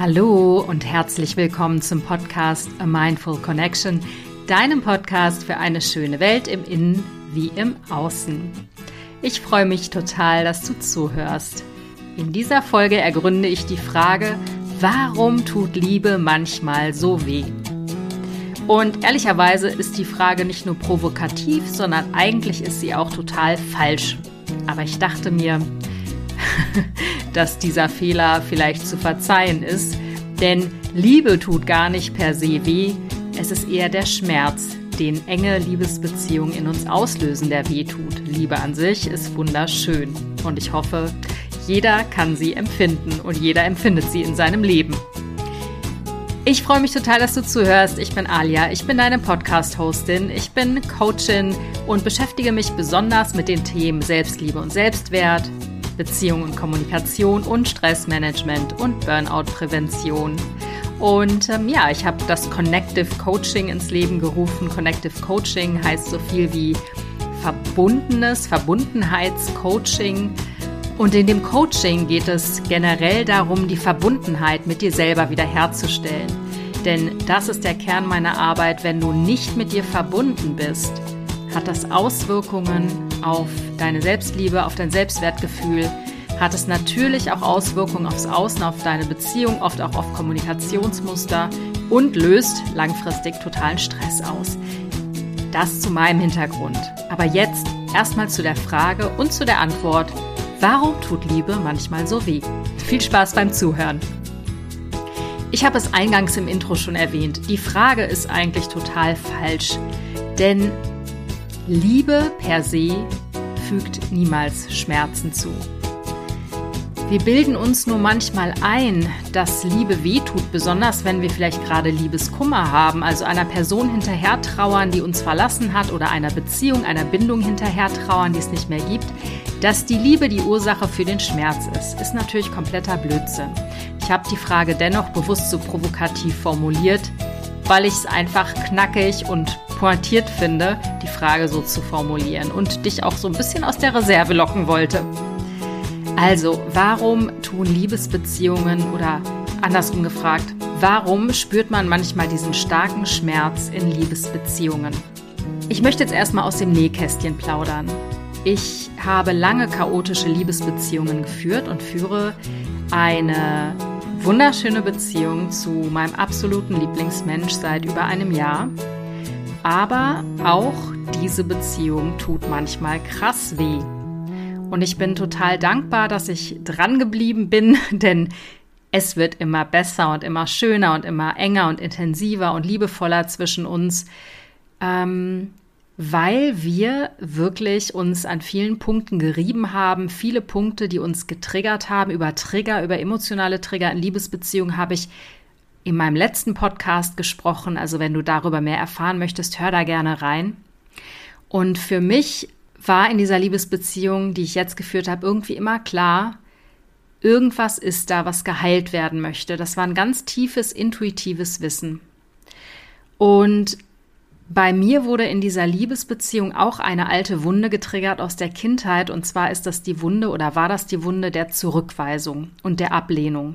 Hallo und herzlich willkommen zum Podcast A Mindful Connection, deinem Podcast für eine schöne Welt im Innen wie im Außen. Ich freue mich total, dass du zuhörst. In dieser Folge ergründe ich die Frage, warum tut Liebe manchmal so weh? Und ehrlicherweise ist die Frage nicht nur provokativ, sondern eigentlich ist sie auch total falsch. Aber ich dachte mir, dass dieser Fehler vielleicht zu verzeihen ist, denn Liebe tut gar nicht per se weh, es ist eher der Schmerz, den enge Liebesbeziehungen in uns auslösen, der weh tut. Liebe an sich ist wunderschön und ich hoffe, jeder kann sie empfinden und jeder empfindet sie in seinem Leben. Ich freue mich total, dass du zuhörst. Ich bin Alia, ich bin deine Podcast-Hostin, ich bin Coachin und beschäftige mich besonders mit den Themen Selbstliebe und Selbstwert, Beziehung und Kommunikation und Stressmanagement und Burnout-Prävention. Und ähm, ja, ich habe das Connective Coaching ins Leben gerufen. Connective Coaching heißt so viel wie verbundenes Verbundenheitscoaching. Und in dem Coaching geht es generell darum, die Verbundenheit mit dir selber wiederherzustellen. Denn das ist der Kern meiner Arbeit. Wenn du nicht mit dir verbunden bist, hat das Auswirkungen auf deine Selbstliebe, auf dein Selbstwertgefühl, hat es natürlich auch Auswirkungen aufs Außen, auf deine Beziehung, oft auch auf Kommunikationsmuster und löst langfristig totalen Stress aus. Das zu meinem Hintergrund. Aber jetzt erstmal zu der Frage und zu der Antwort, warum tut Liebe manchmal so weh? Viel Spaß beim Zuhören. Ich habe es eingangs im Intro schon erwähnt. Die Frage ist eigentlich total falsch. Denn Liebe per se fügt niemals Schmerzen zu. Wir bilden uns nur manchmal ein, dass Liebe wehtut, besonders wenn wir vielleicht gerade Liebeskummer haben, also einer Person hinterher trauern, die uns verlassen hat oder einer Beziehung, einer Bindung hinterher trauern, die es nicht mehr gibt. Dass die Liebe die Ursache für den Schmerz ist, ist natürlich kompletter Blödsinn. Ich habe die Frage dennoch bewusst so provokativ formuliert, weil ich es einfach knackig und pointiert finde, die Frage so zu formulieren und dich auch so ein bisschen aus der Reserve locken wollte. Also, warum tun Liebesbeziehungen oder andersrum gefragt, warum spürt man manchmal diesen starken Schmerz in Liebesbeziehungen? Ich möchte jetzt erstmal aus dem Nähkästchen plaudern. Ich habe lange chaotische Liebesbeziehungen geführt und führe eine wunderschöne Beziehung zu meinem absoluten Lieblingsmensch seit über einem Jahr. Aber auch diese Beziehung tut manchmal krass weh. Und ich bin total dankbar, dass ich dran geblieben bin, denn es wird immer besser und immer schöner und immer enger und intensiver und liebevoller zwischen uns, ähm, weil wir wirklich uns an vielen Punkten gerieben haben. Viele Punkte, die uns getriggert haben, über Trigger, über emotionale Trigger in Liebesbeziehungen habe ich in meinem letzten Podcast gesprochen. Also wenn du darüber mehr erfahren möchtest, hör da gerne rein. Und für mich war in dieser Liebesbeziehung, die ich jetzt geführt habe, irgendwie immer klar, irgendwas ist da, was geheilt werden möchte. Das war ein ganz tiefes, intuitives Wissen. Und bei mir wurde in dieser Liebesbeziehung auch eine alte Wunde getriggert aus der Kindheit. Und zwar ist das die Wunde oder war das die Wunde der Zurückweisung und der Ablehnung.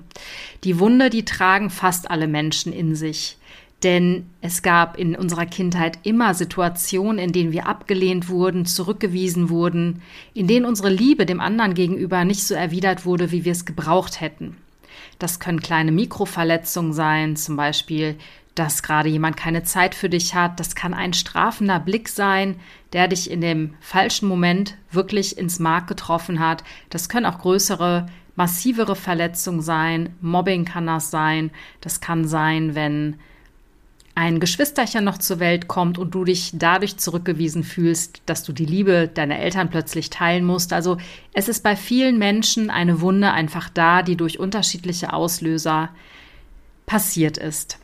Die Wunde, die tragen fast alle Menschen in sich. Denn es gab in unserer Kindheit immer Situationen, in denen wir abgelehnt wurden, zurückgewiesen wurden, in denen unsere Liebe dem anderen gegenüber nicht so erwidert wurde, wie wir es gebraucht hätten. Das können kleine Mikroverletzungen sein, zum Beispiel dass gerade jemand keine Zeit für dich hat. Das kann ein strafender Blick sein, der dich in dem falschen Moment wirklich ins Mark getroffen hat. Das können auch größere, massivere Verletzungen sein. Mobbing kann das sein. Das kann sein, wenn ein Geschwisterchen noch zur Welt kommt und du dich dadurch zurückgewiesen fühlst, dass du die Liebe deiner Eltern plötzlich teilen musst. Also es ist bei vielen Menschen eine Wunde einfach da, die durch unterschiedliche Auslöser passiert ist.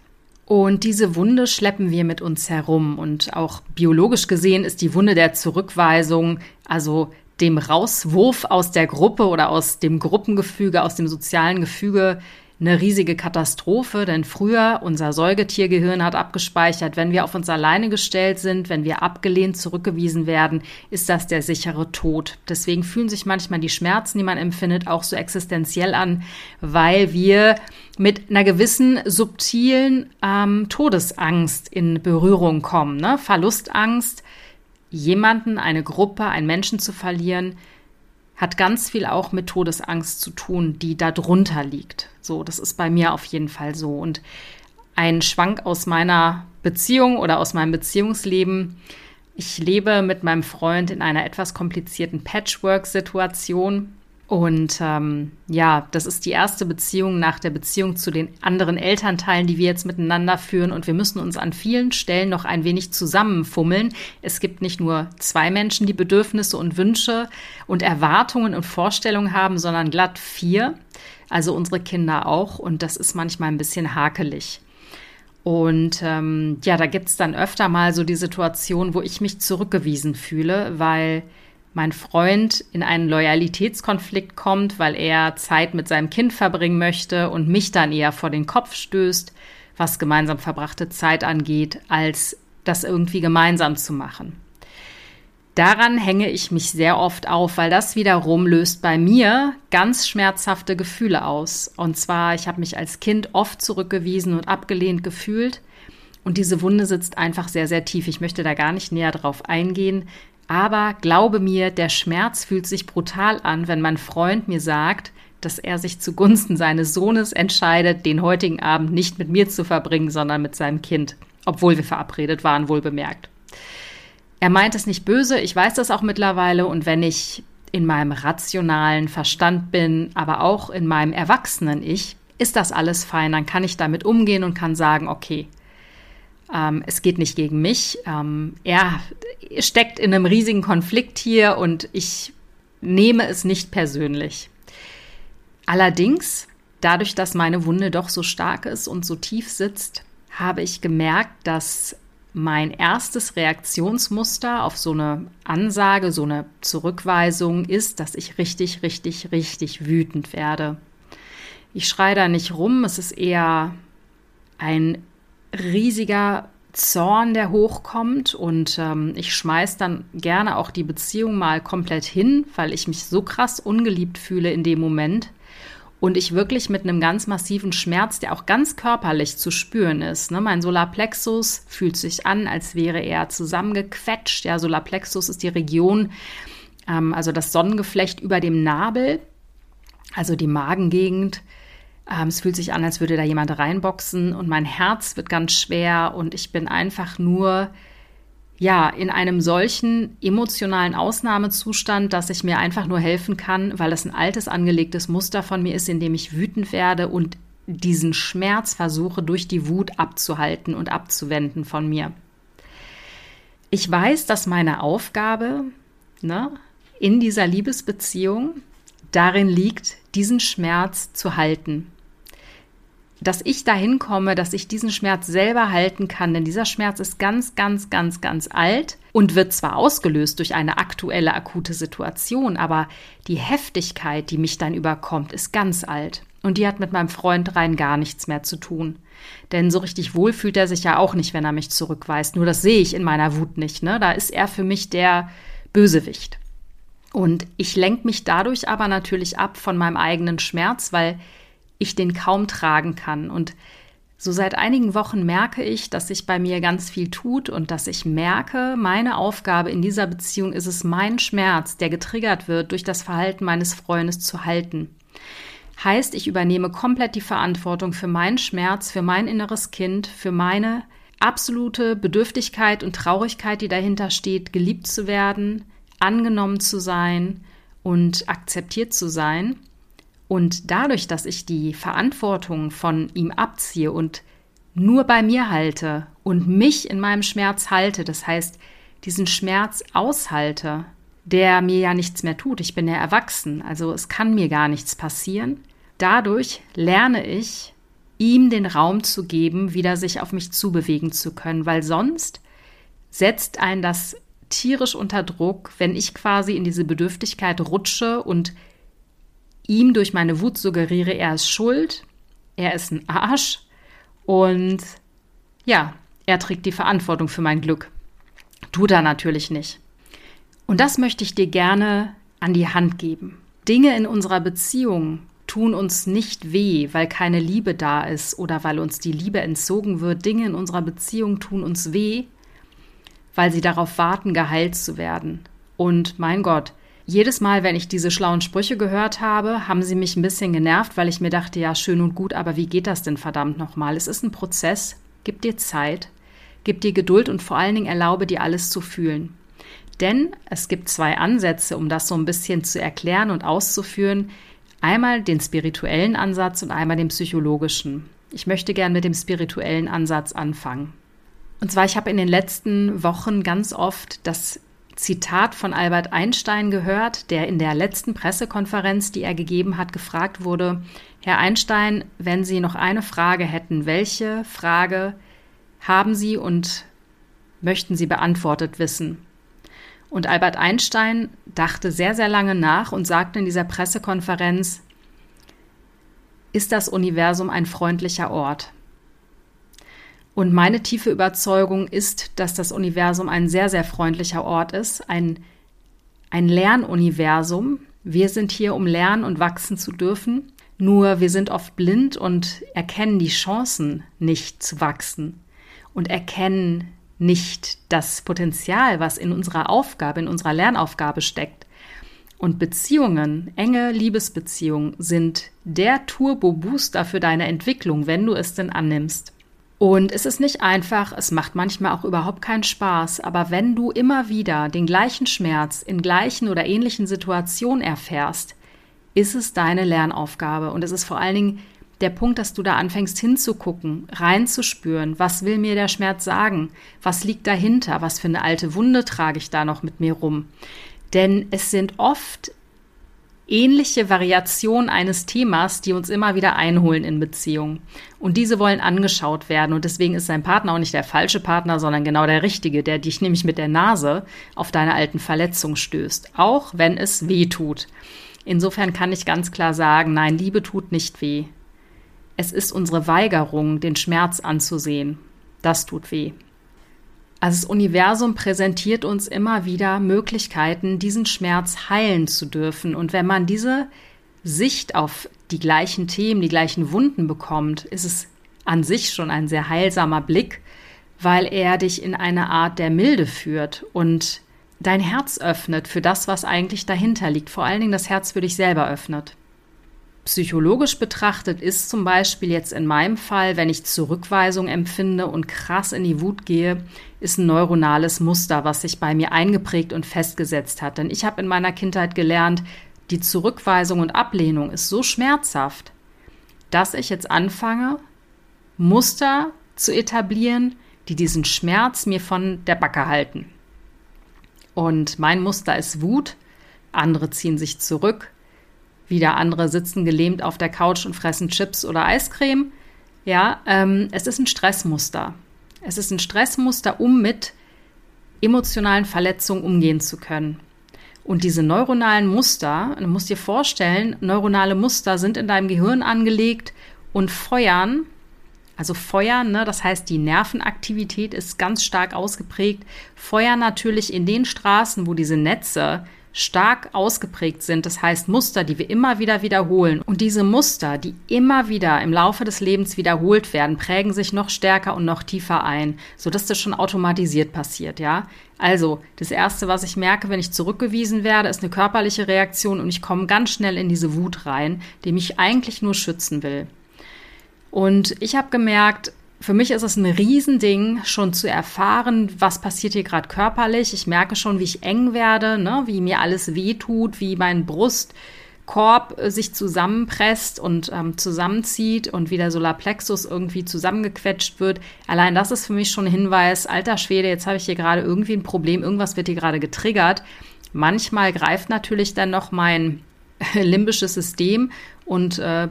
Und diese Wunde schleppen wir mit uns herum. Und auch biologisch gesehen ist die Wunde der Zurückweisung, also dem Rauswurf aus der Gruppe oder aus dem Gruppengefüge, aus dem sozialen Gefüge, eine riesige Katastrophe, denn früher unser Säugetiergehirn hat abgespeichert, wenn wir auf uns alleine gestellt sind, wenn wir abgelehnt zurückgewiesen werden, ist das der sichere Tod. Deswegen fühlen sich manchmal die Schmerzen, die man empfindet, auch so existenziell an, weil wir mit einer gewissen subtilen ähm, Todesangst in Berührung kommen. Ne? Verlustangst, jemanden, eine Gruppe, einen Menschen zu verlieren, hat ganz viel auch mit Todesangst zu tun, die da drunter liegt. So, das ist bei mir auf jeden Fall so. Und ein Schwank aus meiner Beziehung oder aus meinem Beziehungsleben. Ich lebe mit meinem Freund in einer etwas komplizierten Patchwork-Situation. Und ähm, ja, das ist die erste Beziehung nach der Beziehung zu den anderen Elternteilen, die wir jetzt miteinander führen. Und wir müssen uns an vielen Stellen noch ein wenig zusammenfummeln. Es gibt nicht nur zwei Menschen, die Bedürfnisse und Wünsche und Erwartungen und Vorstellungen haben, sondern glatt vier. Also unsere Kinder auch. Und das ist manchmal ein bisschen hakelig. Und ähm, ja, da gibt's dann öfter mal so die Situation, wo ich mich zurückgewiesen fühle, weil mein Freund in einen Loyalitätskonflikt kommt, weil er Zeit mit seinem Kind verbringen möchte und mich dann eher vor den Kopf stößt, was gemeinsam verbrachte Zeit angeht, als das irgendwie gemeinsam zu machen. Daran hänge ich mich sehr oft auf, weil das wiederum löst bei mir ganz schmerzhafte Gefühle aus. Und zwar, ich habe mich als Kind oft zurückgewiesen und abgelehnt gefühlt. Und diese Wunde sitzt einfach sehr, sehr tief. Ich möchte da gar nicht näher drauf eingehen. Aber glaube mir, der Schmerz fühlt sich brutal an, wenn mein Freund mir sagt, dass er sich zugunsten seines Sohnes entscheidet, den heutigen Abend nicht mit mir zu verbringen, sondern mit seinem Kind, obwohl wir verabredet waren, wohl bemerkt. Er meint es nicht böse, ich weiß das auch mittlerweile und wenn ich in meinem rationalen Verstand bin, aber auch in meinem erwachsenen Ich, ist das alles fein, dann kann ich damit umgehen und kann sagen, okay, ähm, es geht nicht gegen mich. Ähm, er steckt in einem riesigen Konflikt hier und ich nehme es nicht persönlich. Allerdings, dadurch, dass meine Wunde doch so stark ist und so tief sitzt, habe ich gemerkt, dass mein erstes Reaktionsmuster auf so eine Ansage, so eine Zurückweisung ist, dass ich richtig, richtig, richtig wütend werde. Ich schreie da nicht rum, es ist eher ein riesiger Zorn, der hochkommt und ähm, ich schmeiß dann gerne auch die Beziehung mal komplett hin, weil ich mich so krass ungeliebt fühle in dem Moment und ich wirklich mit einem ganz massiven Schmerz, der auch ganz körperlich zu spüren ist. Ne? Mein Solarplexus fühlt sich an, als wäre er zusammengequetscht. Ja, Solarplexus ist die Region, ähm, also das Sonnengeflecht über dem Nabel, also die Magengegend ähm, es fühlt sich an, als würde da jemand reinboxen und mein Herz wird ganz schwer und ich bin einfach nur ja, in einem solchen emotionalen Ausnahmezustand, dass ich mir einfach nur helfen kann, weil es ein altes angelegtes Muster von mir ist, in dem ich wütend werde und diesen Schmerz versuche durch die Wut abzuhalten und abzuwenden von mir. Ich weiß, dass meine Aufgabe ne, in dieser Liebesbeziehung darin liegt, diesen Schmerz zu halten dass ich dahin komme, dass ich diesen Schmerz selber halten kann, denn dieser Schmerz ist ganz, ganz, ganz, ganz alt und wird zwar ausgelöst durch eine aktuelle akute Situation, aber die Heftigkeit, die mich dann überkommt, ist ganz alt. Und die hat mit meinem Freund rein gar nichts mehr zu tun. Denn so richtig wohl fühlt er sich ja auch nicht, wenn er mich zurückweist. Nur das sehe ich in meiner Wut nicht. Ne? Da ist er für mich der Bösewicht. Und ich lenke mich dadurch aber natürlich ab von meinem eigenen Schmerz, weil ich den kaum tragen kann. Und so seit einigen Wochen merke ich, dass sich bei mir ganz viel tut und dass ich merke, meine Aufgabe in dieser Beziehung ist es, meinen Schmerz, der getriggert wird, durch das Verhalten meines Freundes zu halten. Heißt, ich übernehme komplett die Verantwortung für meinen Schmerz, für mein inneres Kind, für meine absolute Bedürftigkeit und Traurigkeit, die dahinter steht, geliebt zu werden, angenommen zu sein und akzeptiert zu sein. Und dadurch, dass ich die Verantwortung von ihm abziehe und nur bei mir halte und mich in meinem Schmerz halte, das heißt, diesen Schmerz aushalte, der mir ja nichts mehr tut. Ich bin ja erwachsen, also es kann mir gar nichts passieren. Dadurch lerne ich, ihm den Raum zu geben, wieder sich auf mich zubewegen zu können, weil sonst setzt ein das tierisch unter Druck, wenn ich quasi in diese Bedürftigkeit rutsche und ihm durch meine Wut suggeriere, er ist schuld, er ist ein Arsch und ja, er trägt die Verantwortung für mein Glück. Tut er natürlich nicht. Und das möchte ich dir gerne an die Hand geben. Dinge in unserer Beziehung tun uns nicht weh, weil keine Liebe da ist oder weil uns die Liebe entzogen wird. Dinge in unserer Beziehung tun uns weh, weil sie darauf warten, geheilt zu werden. Und mein Gott, jedes Mal, wenn ich diese schlauen Sprüche gehört habe, haben sie mich ein bisschen genervt, weil ich mir dachte, ja, schön und gut, aber wie geht das denn verdammt nochmal? Es ist ein Prozess, gib dir Zeit, gib dir Geduld und vor allen Dingen erlaube dir alles zu fühlen. Denn es gibt zwei Ansätze, um das so ein bisschen zu erklären und auszuführen. Einmal den spirituellen Ansatz und einmal den psychologischen. Ich möchte gern mit dem spirituellen Ansatz anfangen. Und zwar, ich habe in den letzten Wochen ganz oft das Zitat von Albert Einstein gehört, der in der letzten Pressekonferenz, die er gegeben hat, gefragt wurde, Herr Einstein, wenn Sie noch eine Frage hätten, welche Frage haben Sie und möchten Sie beantwortet wissen? Und Albert Einstein dachte sehr, sehr lange nach und sagte in dieser Pressekonferenz, ist das Universum ein freundlicher Ort? Und meine tiefe Überzeugung ist, dass das Universum ein sehr, sehr freundlicher Ort ist, ein, ein Lernuniversum. Wir sind hier, um lernen und wachsen zu dürfen. Nur wir sind oft blind und erkennen die Chancen nicht zu wachsen und erkennen nicht das Potenzial, was in unserer Aufgabe, in unserer Lernaufgabe steckt. Und Beziehungen, enge Liebesbeziehungen sind der Turbo-Booster für deine Entwicklung, wenn du es denn annimmst. Und es ist nicht einfach, es macht manchmal auch überhaupt keinen Spaß, aber wenn du immer wieder den gleichen Schmerz in gleichen oder ähnlichen Situationen erfährst, ist es deine Lernaufgabe. Und es ist vor allen Dingen der Punkt, dass du da anfängst hinzugucken, reinzuspüren, was will mir der Schmerz sagen, was liegt dahinter, was für eine alte Wunde trage ich da noch mit mir rum. Denn es sind oft ähnliche Variationen eines Themas, die uns immer wieder einholen in Beziehungen. Und diese wollen angeschaut werden. Und deswegen ist dein Partner auch nicht der falsche Partner, sondern genau der richtige, der dich nämlich mit der Nase auf deine alten Verletzungen stößt. Auch wenn es weh tut. Insofern kann ich ganz klar sagen, nein, Liebe tut nicht weh. Es ist unsere Weigerung, den Schmerz anzusehen. Das tut weh. Also das Universum präsentiert uns immer wieder Möglichkeiten, diesen Schmerz heilen zu dürfen. Und wenn man diese Sicht auf die gleichen Themen, die gleichen Wunden bekommt, ist es an sich schon ein sehr heilsamer Blick, weil er dich in eine Art der Milde führt und dein Herz öffnet für das, was eigentlich dahinter liegt. Vor allen Dingen das Herz für dich selber öffnet. Psychologisch betrachtet ist zum Beispiel jetzt in meinem Fall, wenn ich Zurückweisung empfinde und krass in die Wut gehe, ist ein neuronales Muster, was sich bei mir eingeprägt und festgesetzt hat. Denn ich habe in meiner Kindheit gelernt, die Zurückweisung und Ablehnung ist so schmerzhaft, dass ich jetzt anfange, Muster zu etablieren, die diesen Schmerz mir von der Backe halten. Und mein Muster ist Wut, andere ziehen sich zurück, wieder andere sitzen gelähmt auf der Couch und fressen Chips oder Eiscreme. Ja, ähm, es ist ein Stressmuster. Es ist ein Stressmuster, um mit emotionalen Verletzungen umgehen zu können. Und diese neuronalen Muster, du musst dir vorstellen, neuronale Muster sind in deinem Gehirn angelegt und feuern, also feuern, ne, das heißt, die Nervenaktivität ist ganz stark ausgeprägt, feuern natürlich in den Straßen, wo diese Netze stark ausgeprägt sind, das heißt Muster, die wir immer wieder wiederholen. Und diese Muster, die immer wieder im Laufe des Lebens wiederholt werden, prägen sich noch stärker und noch tiefer ein, sodass das schon automatisiert passiert, ja. Also, das erste, was ich merke, wenn ich zurückgewiesen werde, ist eine körperliche Reaktion und ich komme ganz schnell in diese Wut rein, die mich eigentlich nur schützen will. Und ich habe gemerkt, für mich ist es ein Riesending, schon zu erfahren, was passiert hier gerade körperlich. Ich merke schon, wie ich eng werde, ne? wie mir alles wehtut, wie mein Brustkorb äh, sich zusammenpresst und ähm, zusammenzieht und wie der Solarplexus irgendwie zusammengequetscht wird. Allein das ist für mich schon ein Hinweis, alter Schwede, jetzt habe ich hier gerade irgendwie ein Problem, irgendwas wird hier gerade getriggert. Manchmal greift natürlich dann noch mein limbisches System und äh,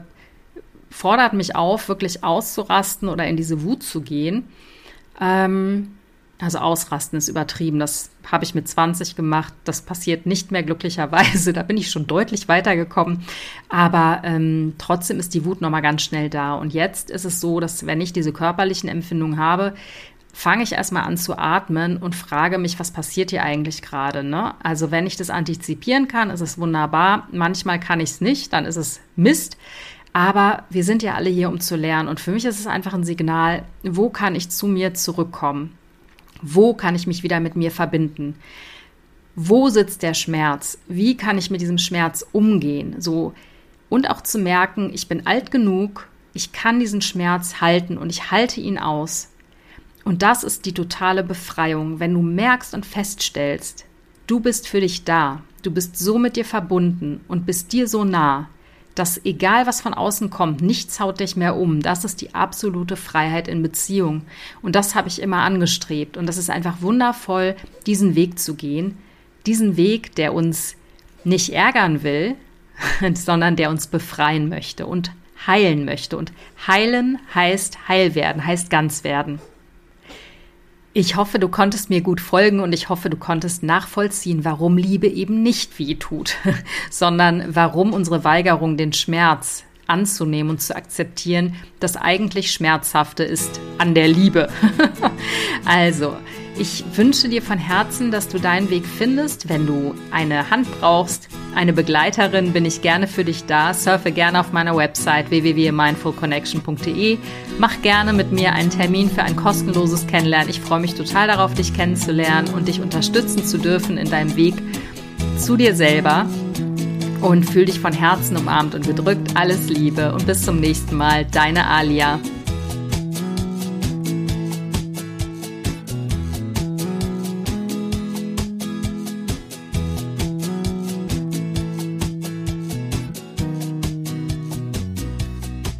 fordert mich auf, wirklich auszurasten oder in diese Wut zu gehen. Ähm, also ausrasten ist übertrieben. Das habe ich mit 20 gemacht. Das passiert nicht mehr glücklicherweise. Da bin ich schon deutlich weitergekommen. Aber ähm, trotzdem ist die Wut nochmal ganz schnell da. Und jetzt ist es so, dass wenn ich diese körperlichen Empfindungen habe, fange ich erstmal an zu atmen und frage mich, was passiert hier eigentlich gerade. Ne? Also wenn ich das antizipieren kann, ist es wunderbar. Manchmal kann ich es nicht, dann ist es Mist. Aber wir sind ja alle hier, um zu lernen. Und für mich ist es einfach ein Signal, wo kann ich zu mir zurückkommen? Wo kann ich mich wieder mit mir verbinden? Wo sitzt der Schmerz? Wie kann ich mit diesem Schmerz umgehen? So und auch zu merken, ich bin alt genug, ich kann diesen Schmerz halten und ich halte ihn aus. Und das ist die totale Befreiung, wenn du merkst und feststellst, du bist für dich da, du bist so mit dir verbunden und bist dir so nah, dass egal was von außen kommt, nichts haut dich mehr um. Das ist die absolute Freiheit in Beziehung. Und das habe ich immer angestrebt. Und das ist einfach wundervoll, diesen Weg zu gehen. Diesen Weg, der uns nicht ärgern will, sondern der uns befreien möchte und heilen möchte. Und heilen heißt heil werden, heißt ganz werden. Ich hoffe, du konntest mir gut folgen und ich hoffe, du konntest nachvollziehen, warum Liebe eben nicht weh tut, sondern warum unsere Weigerung, den Schmerz anzunehmen und zu akzeptieren, das eigentlich Schmerzhafte ist an der Liebe. also, ich wünsche dir von Herzen, dass du deinen Weg findest. Wenn du eine Hand brauchst, eine Begleiterin, bin ich gerne für dich da. Surfe gerne auf meiner Website www.mindfulconnection.de. Mach gerne mit mir einen Termin für ein kostenloses Kennenlernen. Ich freue mich total darauf, dich kennenzulernen und dich unterstützen zu dürfen in deinem Weg zu dir selber. Und fühl dich von Herzen umarmt und gedrückt. Alles Liebe und bis zum nächsten Mal. Deine Alia.